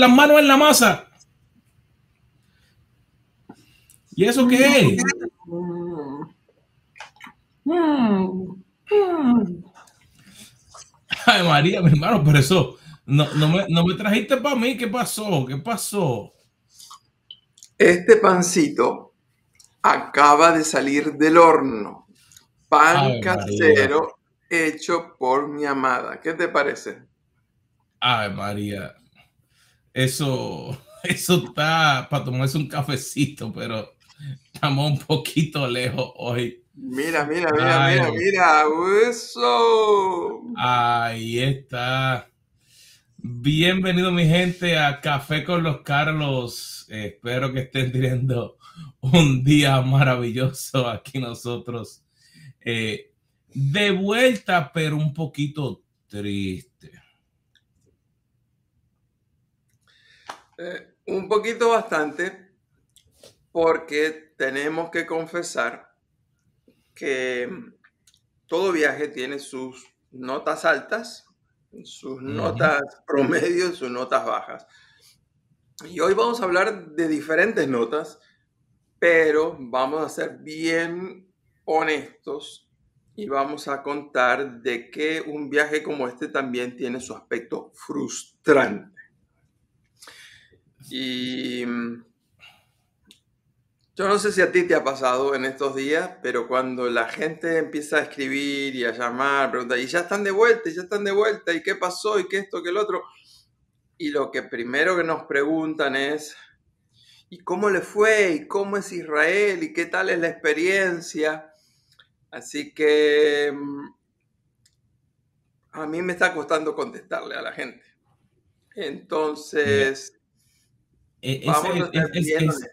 Con las manos en la masa. ¿Y eso qué es? Ay, María, mi hermano, pero eso no, no, me, no me trajiste para mí. ¿Qué pasó? ¿Qué pasó? Este pancito acaba de salir del horno. Pan Ay, casero hecho por mi amada. ¿Qué te parece? Ay, María. Eso, eso está para tomarse un cafecito, pero estamos un poquito lejos hoy. Mira, mira, mira, Ay. mira, mira. Eso. Ahí está. Bienvenido mi gente a Café con los Carlos. Eh, espero que estén teniendo un día maravilloso aquí nosotros. Eh, de vuelta, pero un poquito triste. Eh, un poquito bastante, porque tenemos que confesar que todo viaje tiene sus notas altas, sus notas promedio, sus notas bajas. Y hoy vamos a hablar de diferentes notas, pero vamos a ser bien honestos y vamos a contar de que un viaje como este también tiene su aspecto frustrante. Y mm, yo no sé si a ti te ha pasado en estos días, pero cuando la gente empieza a escribir y a llamar, preguntar, y ya están de vuelta, y ya están de vuelta, y qué pasó, y qué esto, qué el otro. Y lo que primero que nos preguntan es, ¿y cómo le fue? ¿Y cómo es Israel? ¿Y qué tal es la experiencia? Así que mm, a mí me está costando contestarle a la gente. Entonces, Eh, es- es- es-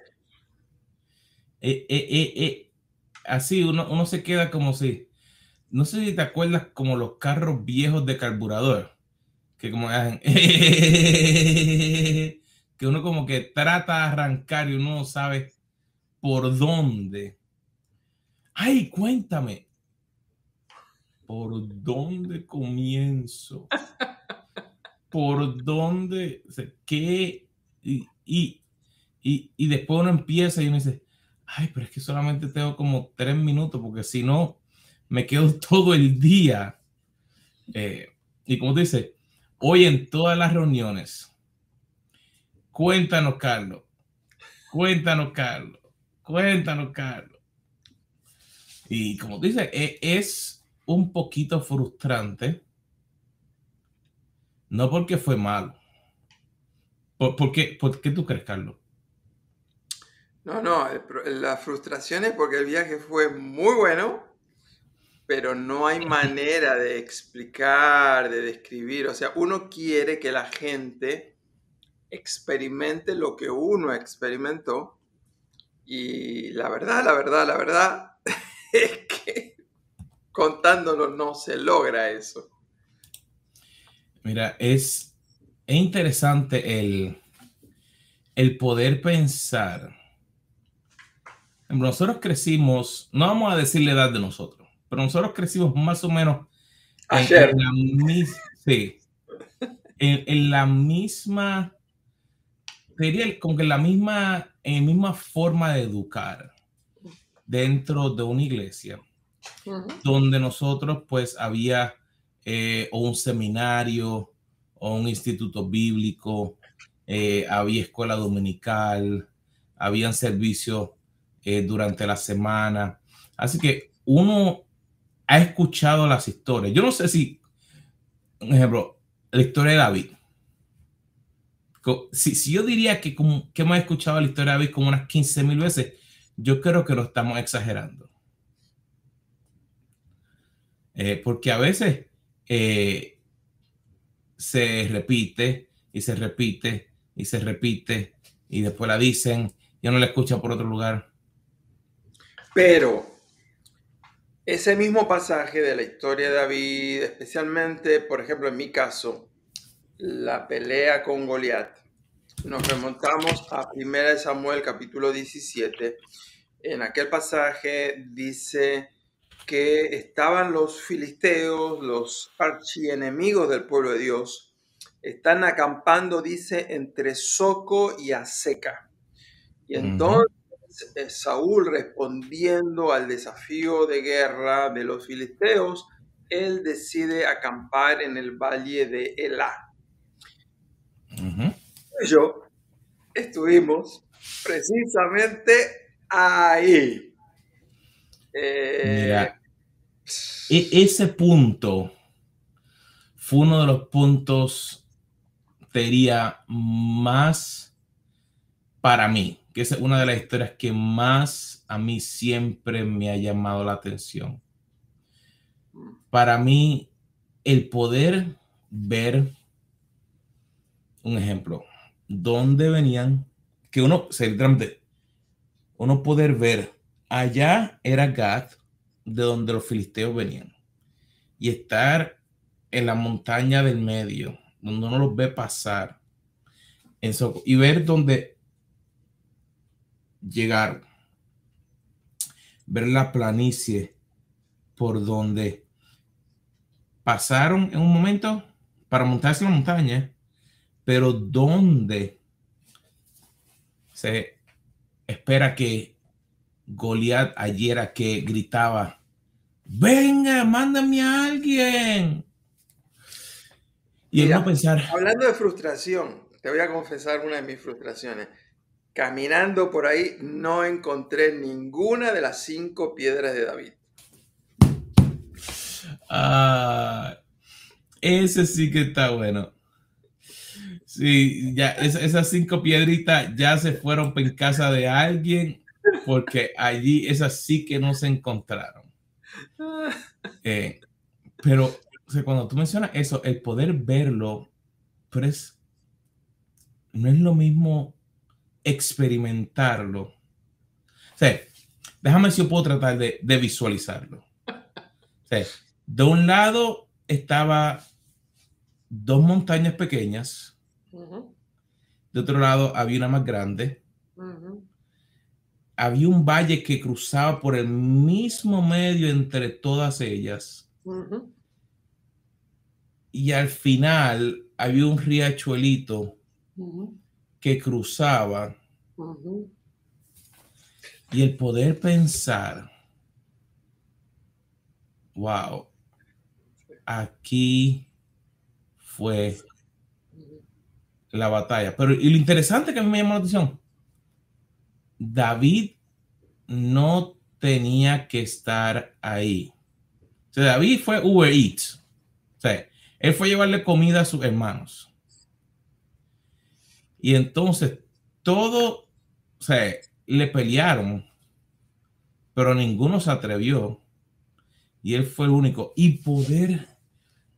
eh, eh, eh, así uno, uno se queda como si, no sé si te acuerdas como los carros viejos de carburador, que como hacen, que uno como que trata de arrancar y uno no sabe por dónde. Ay, cuéntame, ¿por dónde comienzo? ¿Por dónde? ¿Qué? Y, y, y, después uno empieza y uno dice, ay, pero es que solamente tengo como tres minutos porque si no, me quedo todo el día. Eh, y como dice, hoy en todas las reuniones, cuéntanos, Carlos, cuéntanos, Carlos, cuéntanos, Carlos. Y como dice, e- es un poquito frustrante, no porque fue malo. ¿Por, por qué, ¿Por qué tú crees, Carlos? No, no, el la frustración es porque el viaje fue muy bueno, pero no hay manera de explicar, de describir. O sea, uno quiere que la gente experimente lo que uno experimentó. Y la verdad, la verdad, la verdad es que contándolo no se logra eso. Mira, es, es interesante el, el poder pensar. Nosotros crecimos, no vamos a decir la edad de nosotros, pero nosotros crecimos más o menos en, Ayer. en la, mis- sí, en, en la misma, diría como que en la misma, en la misma forma de educar dentro de una iglesia donde nosotros pues había eh, o un seminario o un instituto bíblico, eh, había escuela dominical, habían servicios eh, durante la semana. Así que uno ha escuchado las historias. Yo no sé si, por ejemplo, la historia de David. Si, si yo diría que, como, que hemos escuchado la historia de David como unas 15 mil veces, yo creo que lo estamos exagerando. Eh, porque a veces se repite y se repite y se repite y después la dicen y uno la escucha por otro lugar. Pero ese mismo pasaje de la historia de David, especialmente, por ejemplo, en mi caso, la pelea con Goliat, nos remontamos a 1 Samuel capítulo 17. En aquel pasaje dice que estaban los filisteos, los archienemigos del pueblo de Dios, están acampando, dice, entre Soco y Aseca. Y entonces eh, Saúl respondiendo al desafío de guerra de los filisteos, él decide acampar en el valle de Elá. Yo estuvimos precisamente ahí. Eh, e-, ese punto fue uno de los puntos, te diría, más para mí, que es una de las historias que más a mí siempre me ha llamado la atención. Para mí, el poder ver, un ejemplo, dónde venían, que uno, uno poder ver, allá era Gad, de donde los filisteos venían, y estar en la montaña del medio, donde uno los ve pasar, en y ver dónde llegar, ver la planicie por donde pasaron en un momento para montarse en la montaña, pero donde se espera que Goliat ayer que gritaba, venga, mándame a alguien. Y pensar. Hablando de frustración, te voy a confesar una de mis frustraciones. Caminando por ahí no encontré ninguna de las cinco piedras de David. Ah, ese sí que está bueno. Sí, ya esas cinco piedritas ya se fueron en casa de alguien porque allí esas sí que no se encontraron. Eh, pero cuando tú mencionas eso, el poder verlo, pero es, no es lo mismo experimentarlo. O sea, déjame si yo puedo tratar de, visualizarlo. de un lado estaba dos montañas pequeñas, de otro lado había una más grande, había un valle que cruzaba por el mismo medio entre todas ellas. Y al final había un riachuelito que cruzaba. Y el poder pensar, wow, aquí fue la batalla. Pero y lo interesante que a mí me llamó la atención, David no tenía que estar ahí. O sea, David fue Uber Eats. O sea, él fue a llevarle comida a sus hermanos. Y entonces todo, o le pelearon, pero ninguno se atrevió. Y él fue el único. Y poder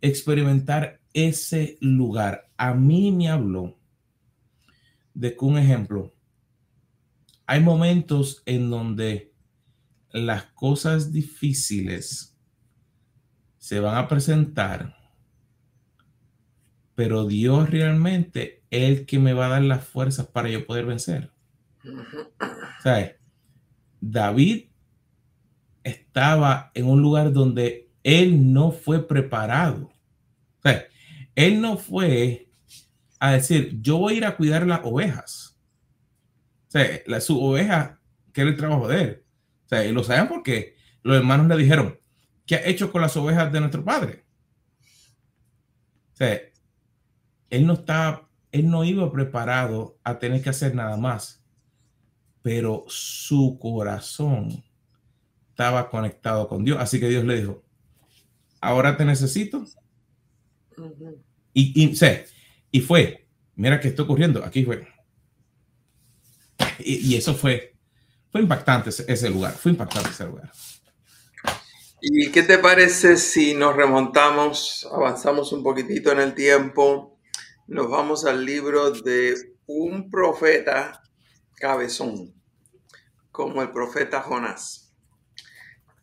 experimentar ese lugar. A mí me habló de que un ejemplo, hay momentos en donde las cosas difíciles se van a presentar pero Dios realmente es el que me va a dar las fuerzas para yo poder vencer. ¿Sabes? David estaba en un lugar donde él no fue preparado. él no fue a decir, yo voy a ir a cuidar las ovejas. O sea, la, su oveja, que era el trabajo de él. O sea, y lo saben porque los hermanos le dijeron, ¿qué ha hecho con las ovejas de nuestro padre? O sea, él no estaba, él no iba preparado a tener que hacer nada más, pero su corazón estaba conectado con Dios. Así que Dios le dijo, ahora te necesito. y, y, y fue, mira que está ocurriendo, aquí fue. Y, eso fue, fue impactante ese, lugar, fue impactante ese lugar. ¿Y qué te parece si nos remontamos, avanzamos un poquitito en el tiempo nos vamos al libro de un profeta cabezón, como el profeta Jonás,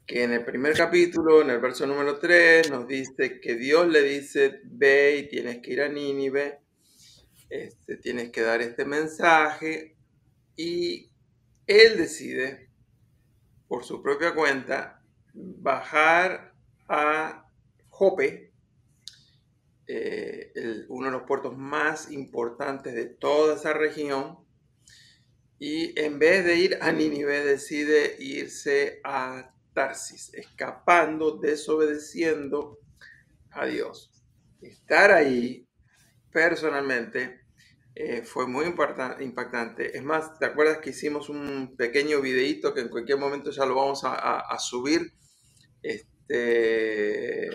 que en el primer capítulo, en el verso número 3, nos dice que Dios le dice, ve y tienes que ir a Nínive, este, tienes que dar este mensaje, y él decide, por su propia cuenta, bajar a Jope, eh, uno de los puertos más importantes de toda esa región. Y en vez de ir a Nínive, decide irse a Tarsis, escapando, desobedeciendo a Dios. Estar ahí personalmente eh, fue muy impactante. Es más, ¿te acuerdas que hicimos un pequeño videíto que en cualquier momento ya lo vamos a, subir? Este,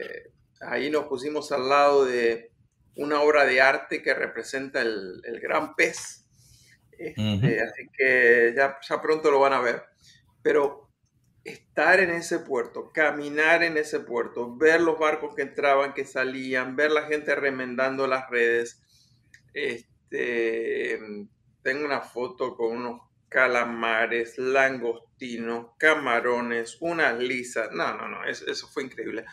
ahí nos pusimos al lado de una obra de arte que representa el, gran pez. Este, así que ya, ya pronto lo van a ver. Pero estar en ese puerto, caminar en ese puerto, ver los barcos que entraban, que salían, ver la gente remendando las redes, este, este, tengo una foto con unos calamares, langostinos, camarones, unas lisas. No, no, no, eso, fue increíble.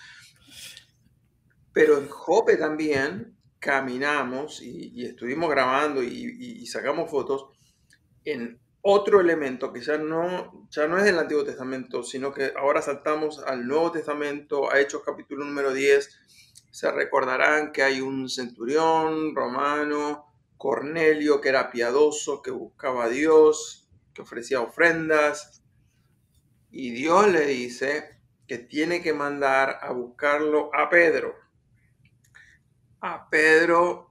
Pero en Jope también caminamos y, estuvimos grabando y, sacamos fotos en otro elemento que ya no, ya no es del Antiguo Testamento, sino que ahora saltamos al Nuevo Testamento, a Hechos capítulo número 10. Se recordarán que hay un centurión romano Cornelio, que era piadoso, que buscaba a Dios, que ofrecía ofrendas. Y Dios le dice que tiene que mandar a buscarlo a Pedro. A Pedro.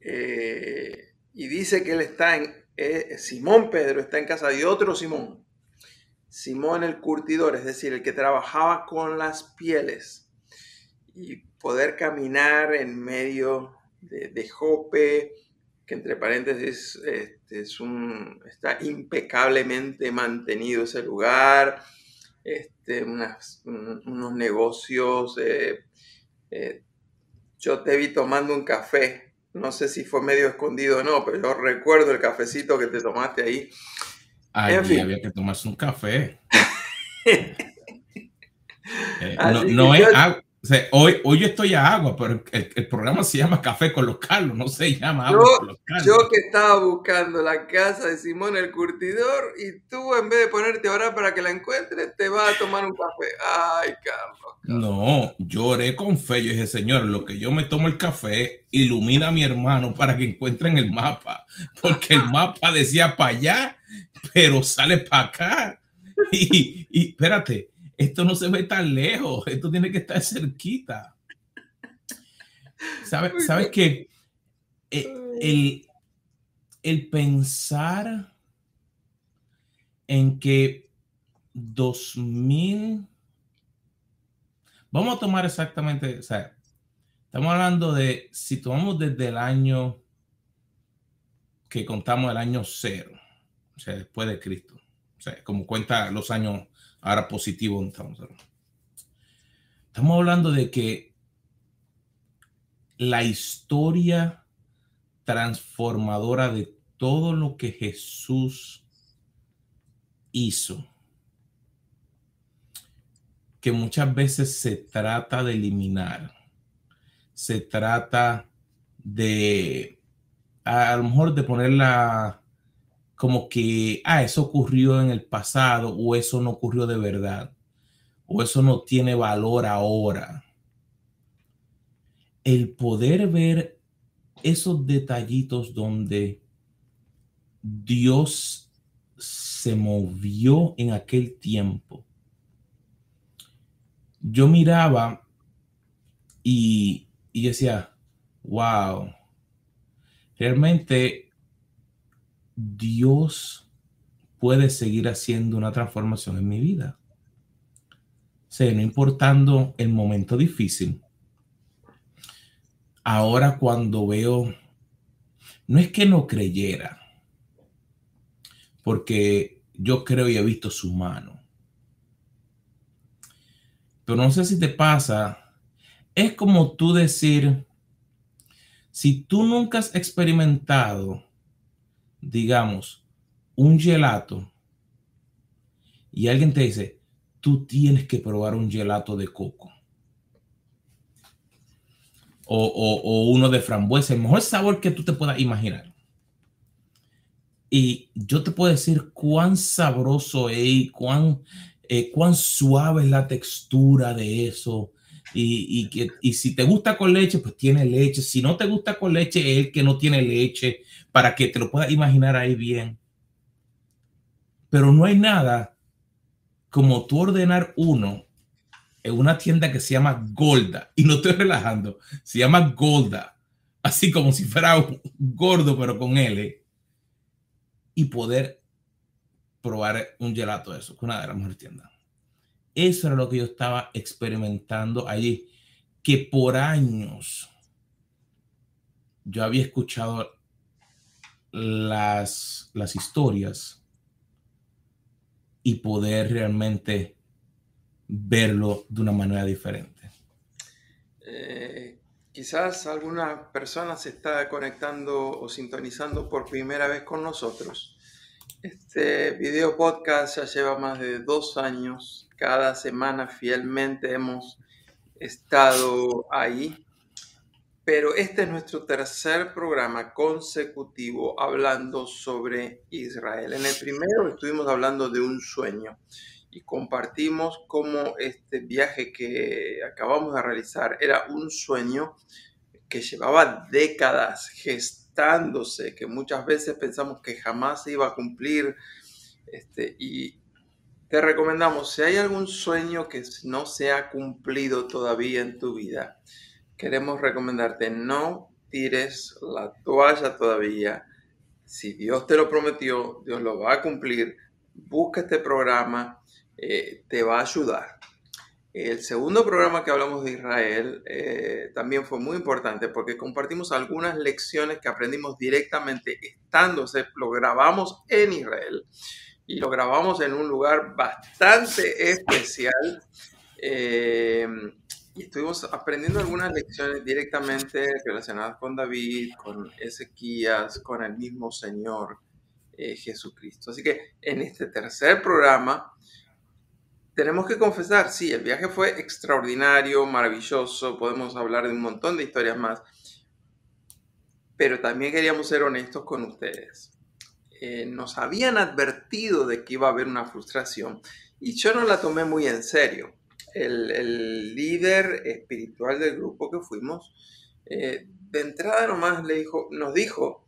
Eh, y dice que él está en... Eh, Simón Pedro está en casa de otro Simón. Simón el curtidor, es decir, el que trabajaba con las pieles. Y poder caminar en medio de, Jope, que entre paréntesis este, es un, está impecablemente mantenido ese lugar, este, unos negocios. Eh, eh, yo te vi tomando un café, no sé si fue medio escondido o no, pero yo recuerdo el cafecito que te tomaste ahí. Ay, había que tomarse un café. Eh, no, es, hoy, hoy yo estoy a agua, pero el, programa se llama Café con los Carlos, no se llama agua yo, con los Carlos. Yo que estaba buscando la casa de Simón el Curtidor y tú en vez de ponerte a orar para que la encuentres, te vas a tomar un café. Ay, Carlos. No, lloré con fe. Yo dije, Señor, lo que yo me tomo el café, ilumina a mi hermano para que encuentren el mapa, porque el mapa decía para allá, pero sale para acá. Y, y espérate, esto no se ve tan lejos, esto tiene que estar cerquita. ¿Sabes, ¿sabes qué? Eh, el, pensar en que 2000, vamos a tomar exactamente, o sea, estamos hablando de, si tomamos desde el año que contamos el año cero, o sea, después de Cristo, o sea, como cuenta los años ahora positivo. Estamos, estamos hablando de que la historia transformadora de todo lo que Jesús hizo, que muchas veces se trata de eliminar, se trata de a lo mejor de ponerla como que, ah, eso ocurrió en el pasado o eso no ocurrió de verdad o eso no tiene valor ahora. El poder ver esos detallitos donde Dios se movió en aquel tiempo. Yo miraba y, y decía, wow, realmente Dios puede seguir haciendo una transformación en mi vida. O no importando el momento difícil. Ahora cuando veo, no es que no creyera, porque yo creo y he visto su mano. Pero no sé si te pasa, es como tú decir, si tú nunca has experimentado digamos, un gelato y alguien te dice, tú tienes que probar un gelato de coco. O, uno de frambuesa, el mejor sabor que tú te puedas imaginar. Y yo te puedo decir cuán sabroso es y cuán, eh, cuán suave es la textura de eso. Y, y, y si te gusta con leche, pues tiene leche. Si no te gusta con leche, es el que no tiene leche, para que te lo puedas imaginar ahí bien. Pero no hay nada como tú ordenar uno en una tienda que se llama Golda. Y no estoy relajando, se llama Golda. Así como si fuera un gordo, pero con L. Y poder probar un gelato de eso, que una de las mejores tiendas. Eso era lo que yo estaba experimentando allí, que por años yo había escuchado las, las historias y poder realmente verlo de una manera diferente. Eh, quizás alguna persona se está conectando o sintonizando por primera vez con nosotros. Este video podcast ya lleva más de dos años cada semana fielmente hemos estado ahí. Pero este es nuestro tercer programa consecutivo hablando sobre Israel. En el primero estuvimos hablando de un sueño y compartimos cómo este viaje que acabamos de realizar era un sueño que llevaba décadas gestándose, que muchas veces pensamos que jamás se iba a cumplir. Este, y te recomendamos, si hay algún sueño que no se ha cumplido todavía en tu vida, queremos recomendarte, no tires la toalla todavía. Si Dios te lo prometió, Dios lo va a cumplir. Busca este programa, eh, te va a ayudar. El segundo programa que hablamos de Israel eh, también fue muy importante porque compartimos algunas lecciones que aprendimos directamente estando, lo grabamos en Israel y lo grabamos en un lugar bastante especial. Eh, y estuvimos aprendiendo algunas lecciones directamente relacionadas con David, con Ezequías, con el mismo Señor eh, Jesucristo. Así que en este tercer programa tenemos que confesar, sí, el viaje fue extraordinario, maravilloso, podemos hablar de un montón de historias más, pero también queríamos ser honestos con ustedes. Eh, nos habían advertido de que iba a haber una frustración y yo no la tomé muy en serio. El, líder espiritual del grupo que fuimos, eh, de entrada nomás le dijo, nos dijo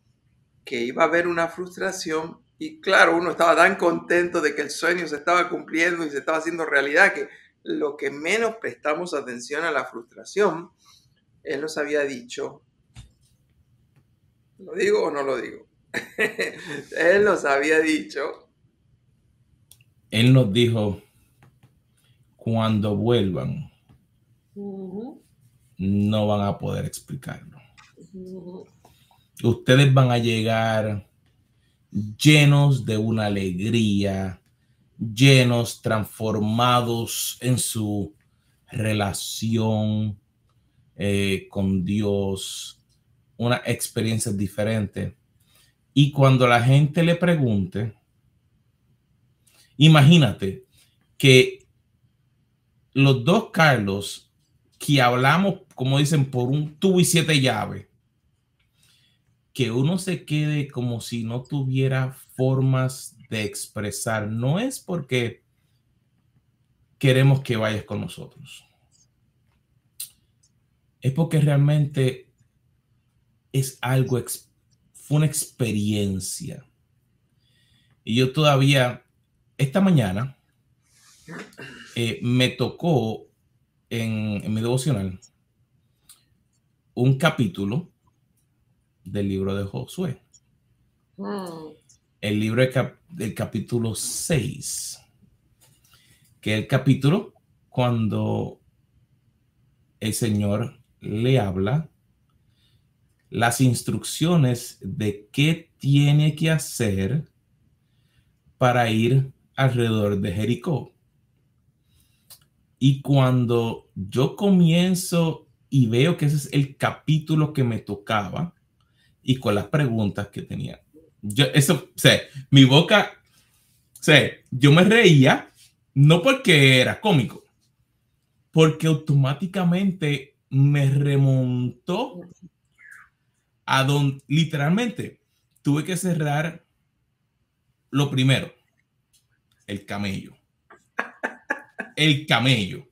que iba a haber una frustración y claro, uno estaba tan contento de que el sueño se estaba cumpliendo y se estaba haciendo realidad que lo que menos prestamos atención a la frustración, él nos había dicho, ¿lo digo o no lo digo? Él nos había dicho. Él nos dijo, cuando vuelvan, no van a poder explicarlo. Ustedes van a llegar llenos de una alegría, llenos, transformados en su relación eh, con Dios, una experiencia diferente y cuando la gente le pregunte, imagínate que los dos Carlos que hablamos, como dicen, por un tubo y siete llaves, que uno se quede como si no tuviera formas de expresar, no es porque queremos que vayas con nosotros. Es porque realmente es algo fue una experiencia. Y yo todavía, esta mañana, eh, me tocó en, mi devocional un capítulo del libro de Josué. Mm. El libro del capítulo 6, que es el capítulo cuando el Señor le habla las instrucciones de qué tiene que hacer para ir alrededor de Jericó. Y cuando yo comienzo y veo que ese es el capítulo que me tocaba y con las preguntas que tenía, yo, eso, o mi boca, o yo me reía, no porque era cómico, porque automáticamente me remontó a donde literalmente tuve que cerrar lo primero, el camello. El camello.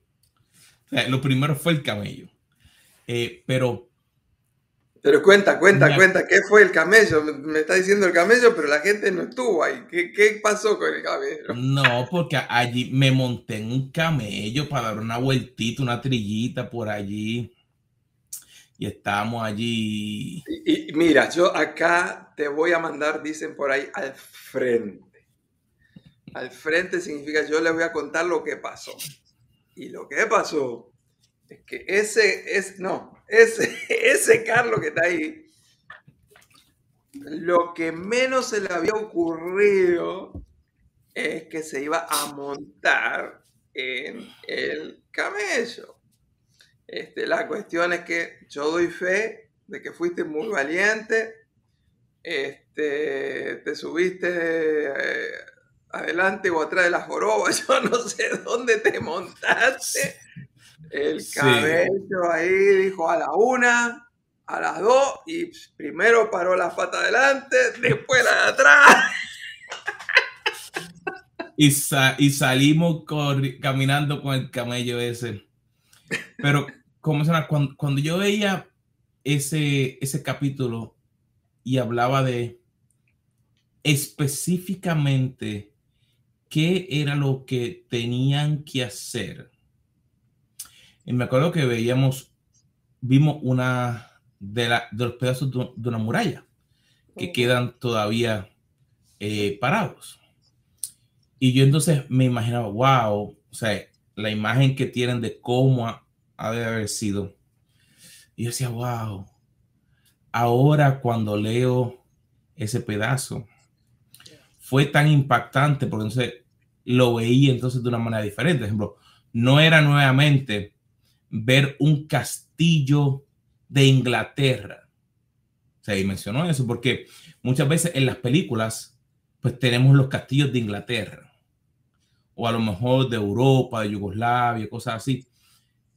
lo primero fue el camello. Eh, pero. Pero cuenta, cuenta, cuenta, ¿qué fue el camello? Me está diciendo el camello, pero la gente no estuvo ahí. ¿Qué, ¿Qué, pasó con el camello? No, porque allí me monté en un camello para dar una vueltita, una trillita por allí. Y estábamos allí. Y, mira, yo acá te voy a mandar, dicen por ahí, al frente. Al frente significa yo les voy a contar lo que pasó. Y lo que pasó es que ese, es, no, ese, ese Carlos que está ahí, lo que menos se le había ocurrido es que se iba a montar en el camello. Este, la cuestión es que yo doy fe de que fuiste muy valiente, este, te subiste eh, adelante o atrás de la joroba, yo no sé dónde te montaste. El cabello ahí dijo a la una, a las dos, y primero paró la pata adelante, después la de atrás. Y, y salimos caminando con el camello ese. Pero, como cuando, cuando yo veía ese, ese capítulo y hablaba de específicamente qué era lo que tenían que hacer. Y me acuerdo que veíamos, vimos una de, los pedazos de, una muralla que quedan todavía eh, parados. Y yo entonces me imaginaba, wow, o sea, la imagen que tienen de cómo de haber sido. Y yo decía, wow, ahora cuando leo ese pedazo, fue tan impactante porque entonces lo veía entonces de una manera diferente. Por ejemplo, no era nuevamente ver un castillo de Inglaterra. Se mencionó eso porque muchas veces en las películas pues tenemos los castillos de Inglaterra o a lo mejor de Europa, de Yugoslavia, cosas así,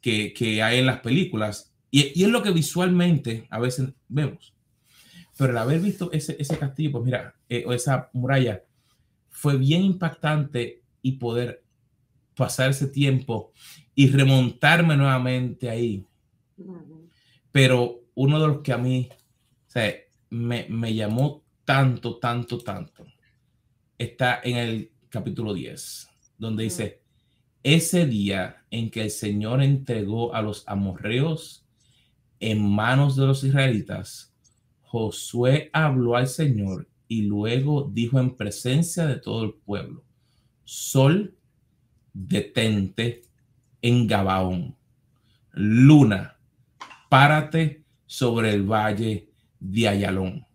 que, hay en las películas. Y, es lo que visualmente a veces vemos. Pero el haber visto ese, ese castillo, pues mira, eh, o esa muralla, fue bien impactante y poder pasar ese tiempo y remontarme nuevamente ahí. Pero uno de los que a mí me, me llamó tanto, tanto, tanto, está en el capítulo 10 donde dice, ese día en que el Señor entregó a los amorreos en manos de los israelitas, Josué habló al Señor y luego dijo en presencia de todo el pueblo, Sol, detente en Gabaón. Luna, párate sobre el valle de Ayalón.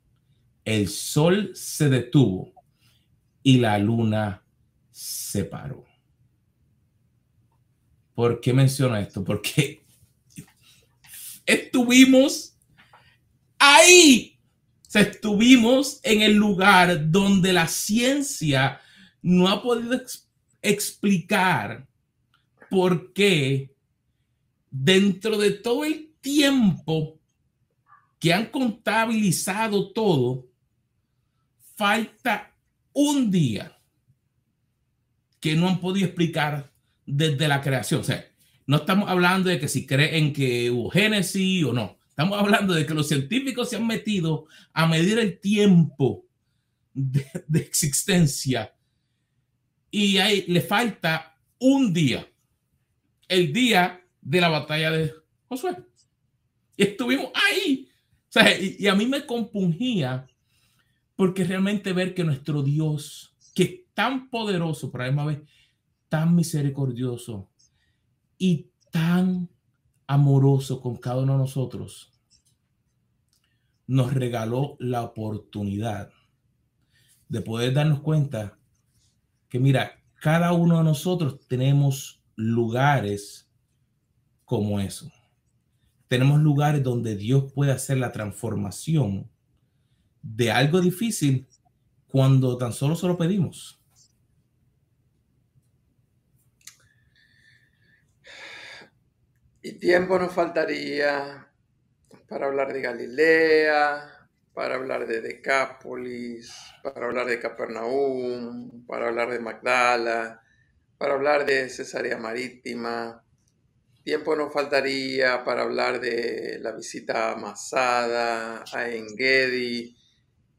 El sol se detuvo y la luna separó. ¿Por qué menciono esto? Porque estuvimos ahí. estuvimos en el lugar donde la ciencia no ha podido explicar por qué dentro de todo el tiempo que han contabilizado todo, falta un día que no han podido explicar desde la creación. O sea, no estamos hablando de que si creen que hubo génesis o no. Estamos hablando de que los científicos se han metido a medir el tiempo de, existencia y ahí le falta un día, el día de la batalla de Josué. Y estuvimos ahí. O sea, y, a mí me compungía porque realmente ver que nuestro Dios, que tan poderoso, pero además vez tan misericordioso y tan amoroso con cada uno de nosotros, nos regaló la oportunidad de poder darnos cuenta que, mira, cada uno de nosotros tenemos lugares como eso. Tenemos lugares donde Dios puede hacer la transformación de algo difícil cuando tan solo se lo pedimos. Y tiempo nos faltaría para hablar de Galilea, para hablar de Decápolis, para hablar de Capernaum, para hablar de Magdala, para hablar de Cesarea Marítima, tiempo nos faltaría para hablar de la visita a Masada, a Engedi,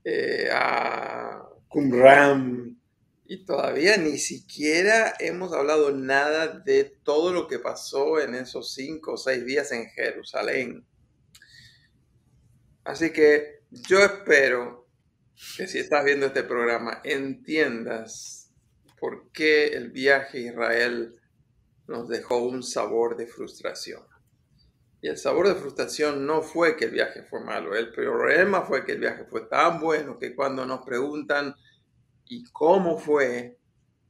eh, a Qumran, y todavía ni siquiera hemos hablado nada de todo lo que pasó en esos cinco o seis días en Jerusalén. Así que yo espero que si estás viendo este programa entiendas por qué el viaje a Israel nos dejó un sabor de frustración. Y el sabor de frustración no fue que el viaje fue malo, el problema fue que el viaje fue tan bueno que cuando nos preguntan ¿y cómo fue?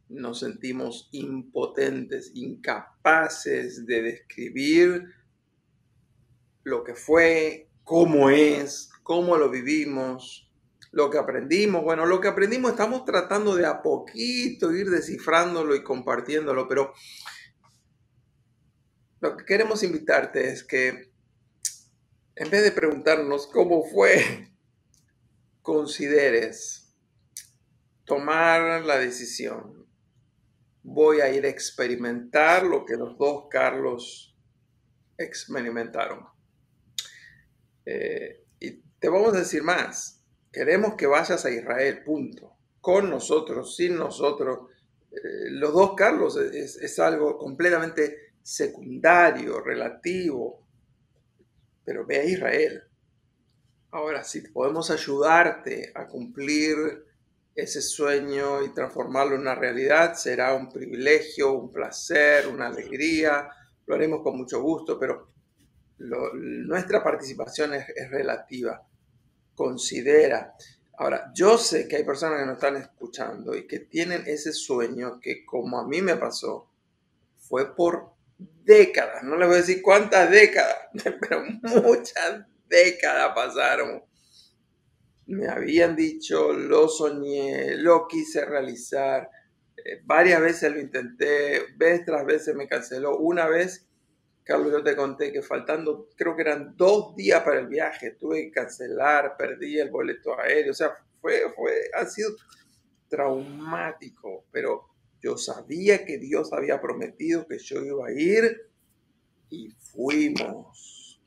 Nos sentimos impotentes, incapaces de describir lo que fue, cómo es, cómo lo vivimos, lo que aprendimos. Bueno, lo que aprendimos estamos tratando de a poquito ir descifrándolo y compartiéndolo, pero lo que queremos invitarte es que en vez de preguntarnos cómo fue, consideres tomar la decisión. Voy a ir a experimentar lo que los dos Carlos experimentaron. Eh, y te vamos a decir más. Queremos que vayas a Israel, punto. Con nosotros, sin nosotros. Eh, los dos Carlos es algo completamente secundario, relativo, pero ve a Israel. Ahora, si podemos ayudarte a cumplir ese sueño y transformarlo en una realidad, será un privilegio, un placer, una alegría, lo haremos con mucho gusto, pero nuestra participación es, es relativa. Considera. Ahora, yo sé que hay personas que nos están escuchando y que tienen ese sueño que como a mí me pasó, fue por décadas, no les voy a decir cuántas décadas, pero muchas décadas pasaron. Me habían dicho, lo soñé, lo quise realizar, eh, varias veces lo intenté, vez tras veces me canceló. Una vez, Carlos, yo te conté que faltando, creo que eran dos días para el viaje, tuve que cancelar, perdí el boleto aéreo, o sea, fue, fue, ha sido traumático, pero yo sabía que Dios había prometido que yo iba a ir y fuimos.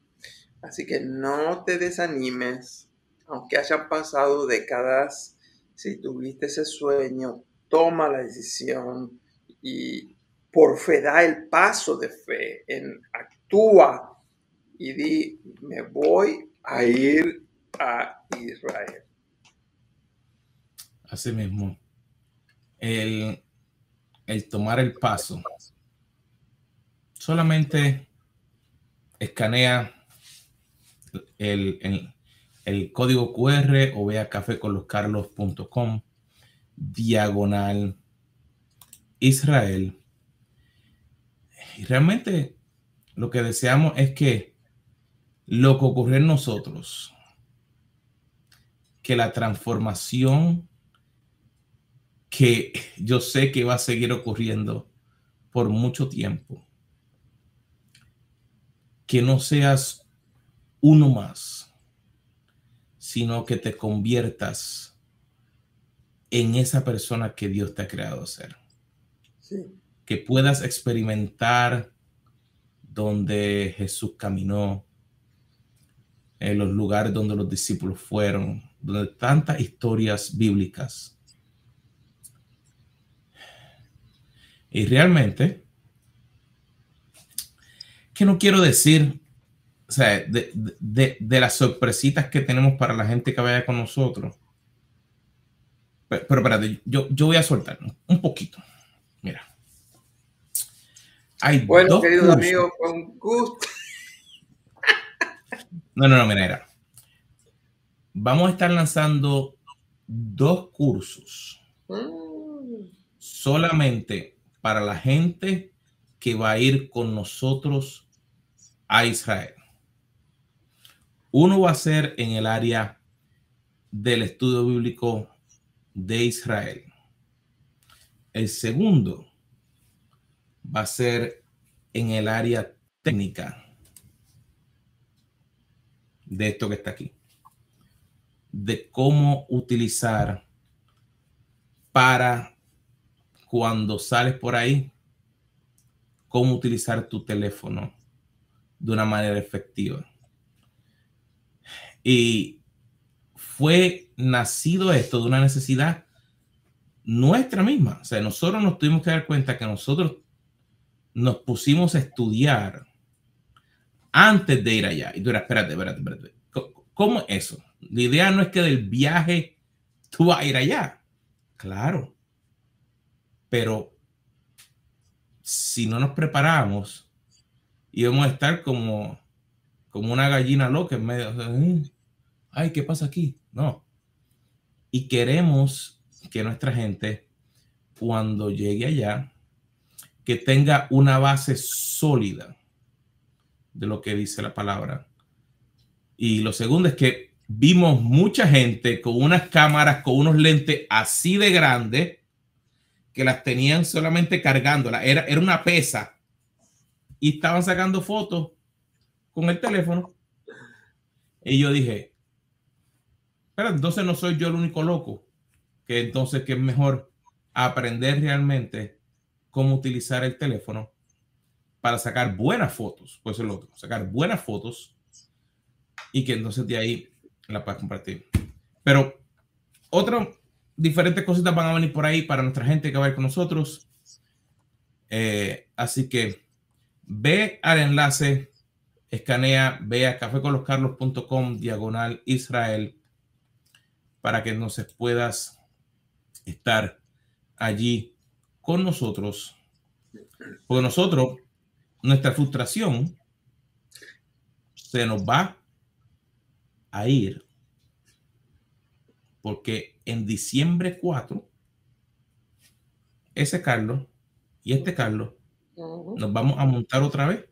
Así que no te desanimes, aunque hayan pasado décadas, si tuviste ese sueño, toma la decisión y por fe da el paso de fe, en actúa y di, me voy a ir a Israel. Así mismo. El, el tomar el paso. Solamente escanea el, el, código QR o ve a caféconloscarlos.com diagonal Israel. Y realmente lo que deseamos es que lo que ocurre en nosotros, que la transformación que yo sé que va a seguir ocurriendo por mucho tiempo. Que no seas uno más, sino que te conviertas en esa persona que Dios te ha creado ser. Que puedas experimentar donde Jesús caminó, en los lugares donde los discípulos fueron, donde tantas historias bíblicas Y realmente, que no quiero decir, sea, de, las sorpresitas que tenemos para la gente que vaya con nosotros. Pero, espérate, yo, yo voy a soltar un poquito. Mira. Hay bueno, queridos amigos, con gusto. No, no, no, mira, Vamos a estar lanzando dos cursos. Mm. Solamente para la gente que va a ir con nosotros a Israel. Uno va a ser en el área del estudio bíblico de Israel. El segundo va a ser en el área técnica de esto que está aquí, de cómo utilizar para cuando sales por ahí, cómo utilizar tu teléfono de una manera efectiva. Y fue nacido esto de una necesidad nuestra misma. O sea, nosotros nos tuvimos que dar cuenta que nosotros nos pusimos a estudiar antes de ir allá. Y tú eras, espérate, espérate, espérate. ¿Cómo es eso? La idea no es que del viaje tú vas a ir allá. Claro. Pero si no nos preparamos, íbamos a estar como, como una gallina loca en medio. Ay, ¿qué pasa aquí? No. Y queremos que nuestra gente, cuando llegue allá, que tenga una base sólida de lo que dice la palabra. Y lo segundo es que vimos mucha gente con unas cámaras, con unos lentes así de grandes, que las tenían solamente cargándola. Era, era una pesa. Y estaban sacando fotos con el teléfono. Y yo dije, pero entonces no soy yo el único loco. Que entonces que es mejor aprender realmente cómo utilizar el teléfono para sacar buenas fotos. Pues el otro, sacar buenas fotos y que entonces de ahí la puedas compartir. Pero otras diferentes cositas van a venir por ahí para nuestra gente que va a ir con nosotros. Eh, así que ve al enlace, escanea, ve a caféconloscarlos.com diagonal Israel para que entonces puedas estar allí con nosotros. Porque nosotros, nuestra frustración se nos va a ir porque en diciembre 4, ese Carlos y este Carlos nos vamos a montar otra vez.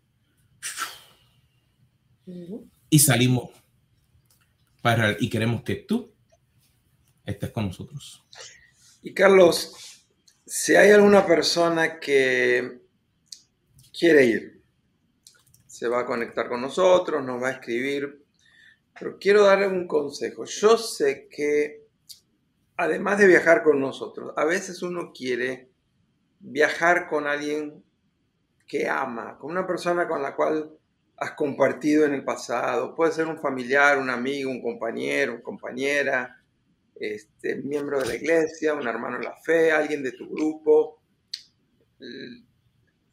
Y salimos para y queremos que tú estés con nosotros. Y Carlos, si hay alguna persona que quiere ir, se va a conectar con nosotros, nos va a escribir, pero quiero darle un consejo. Yo sé que además de viajar con nosotros, a veces uno quiere viajar con alguien que ama, con una persona con la cual has compartido en el pasado. Puede ser un familiar, un amigo, un compañero, una compañera, este, miembro de la iglesia, un hermano en la fe, alguien de tu grupo.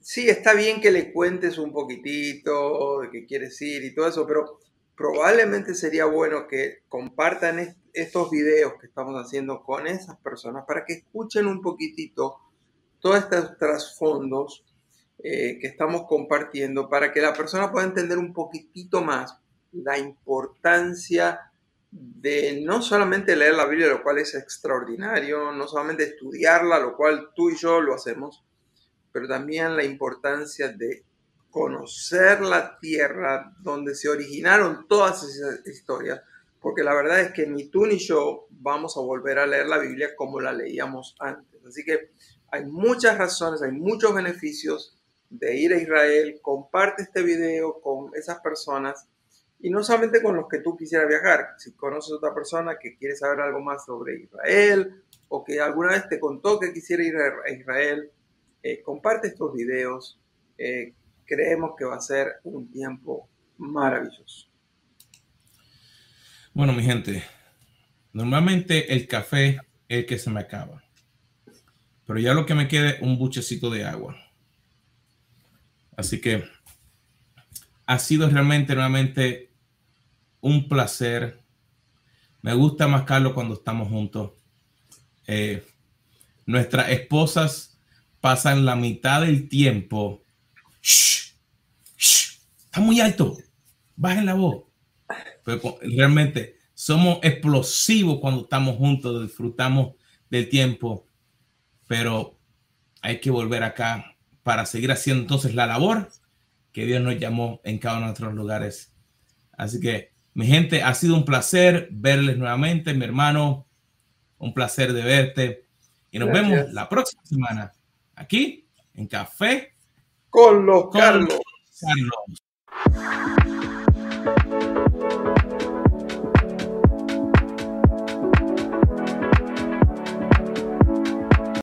Sí, está bien que le cuentes un poquitito de que quieres ir y todo eso, pero probablemente sería bueno que compartan estos videos que estamos haciendo con esas personas para que escuchen un poquitito todos estos trasfondos eh, que estamos compartiendo para que la persona pueda entender un poquitito más la importancia de no solamente leer la Biblia, lo cual es extraordinario, no solamente estudiarla, lo cual tú y yo lo hacemos, pero también la importancia de conocer la tierra donde se originaron todas esas historias, porque la verdad es que ni tú ni yo vamos a volver a leer la Biblia como la leíamos antes. Así que hay muchas razones, hay muchos beneficios de ir a Israel. Comparte este video con esas personas y no solamente con los que tú quisieras viajar. Si conoces a otra persona que quiere saber algo más sobre Israel o que alguna vez te contó que quisiera ir a Israel, eh, comparte estos videos. Eh, creemos que va a ser un tiempo maravilloso. Bueno, mi gente, normalmente el café es el que se me acaba. Pero ya lo que me quede un buchecito de agua. Así que ha sido realmente, realmente un placer. Me gusta más Carlos cuando estamos juntos. Eh, nuestras esposas pasan la mitad del tiempo está muy alto, bajen la voz. Pero realmente somos explosivos cuando estamos juntos, disfrutamos del tiempo, pero hay que volver acá para seguir haciendo entonces la labor que Dios nos llamó en cada uno de nuestros lugares. Así que, mi gente, ha sido un placer verles nuevamente, mi hermano, un placer de verte. Y nos vemos la próxima semana aquí en Café con los Carlos. Carlos.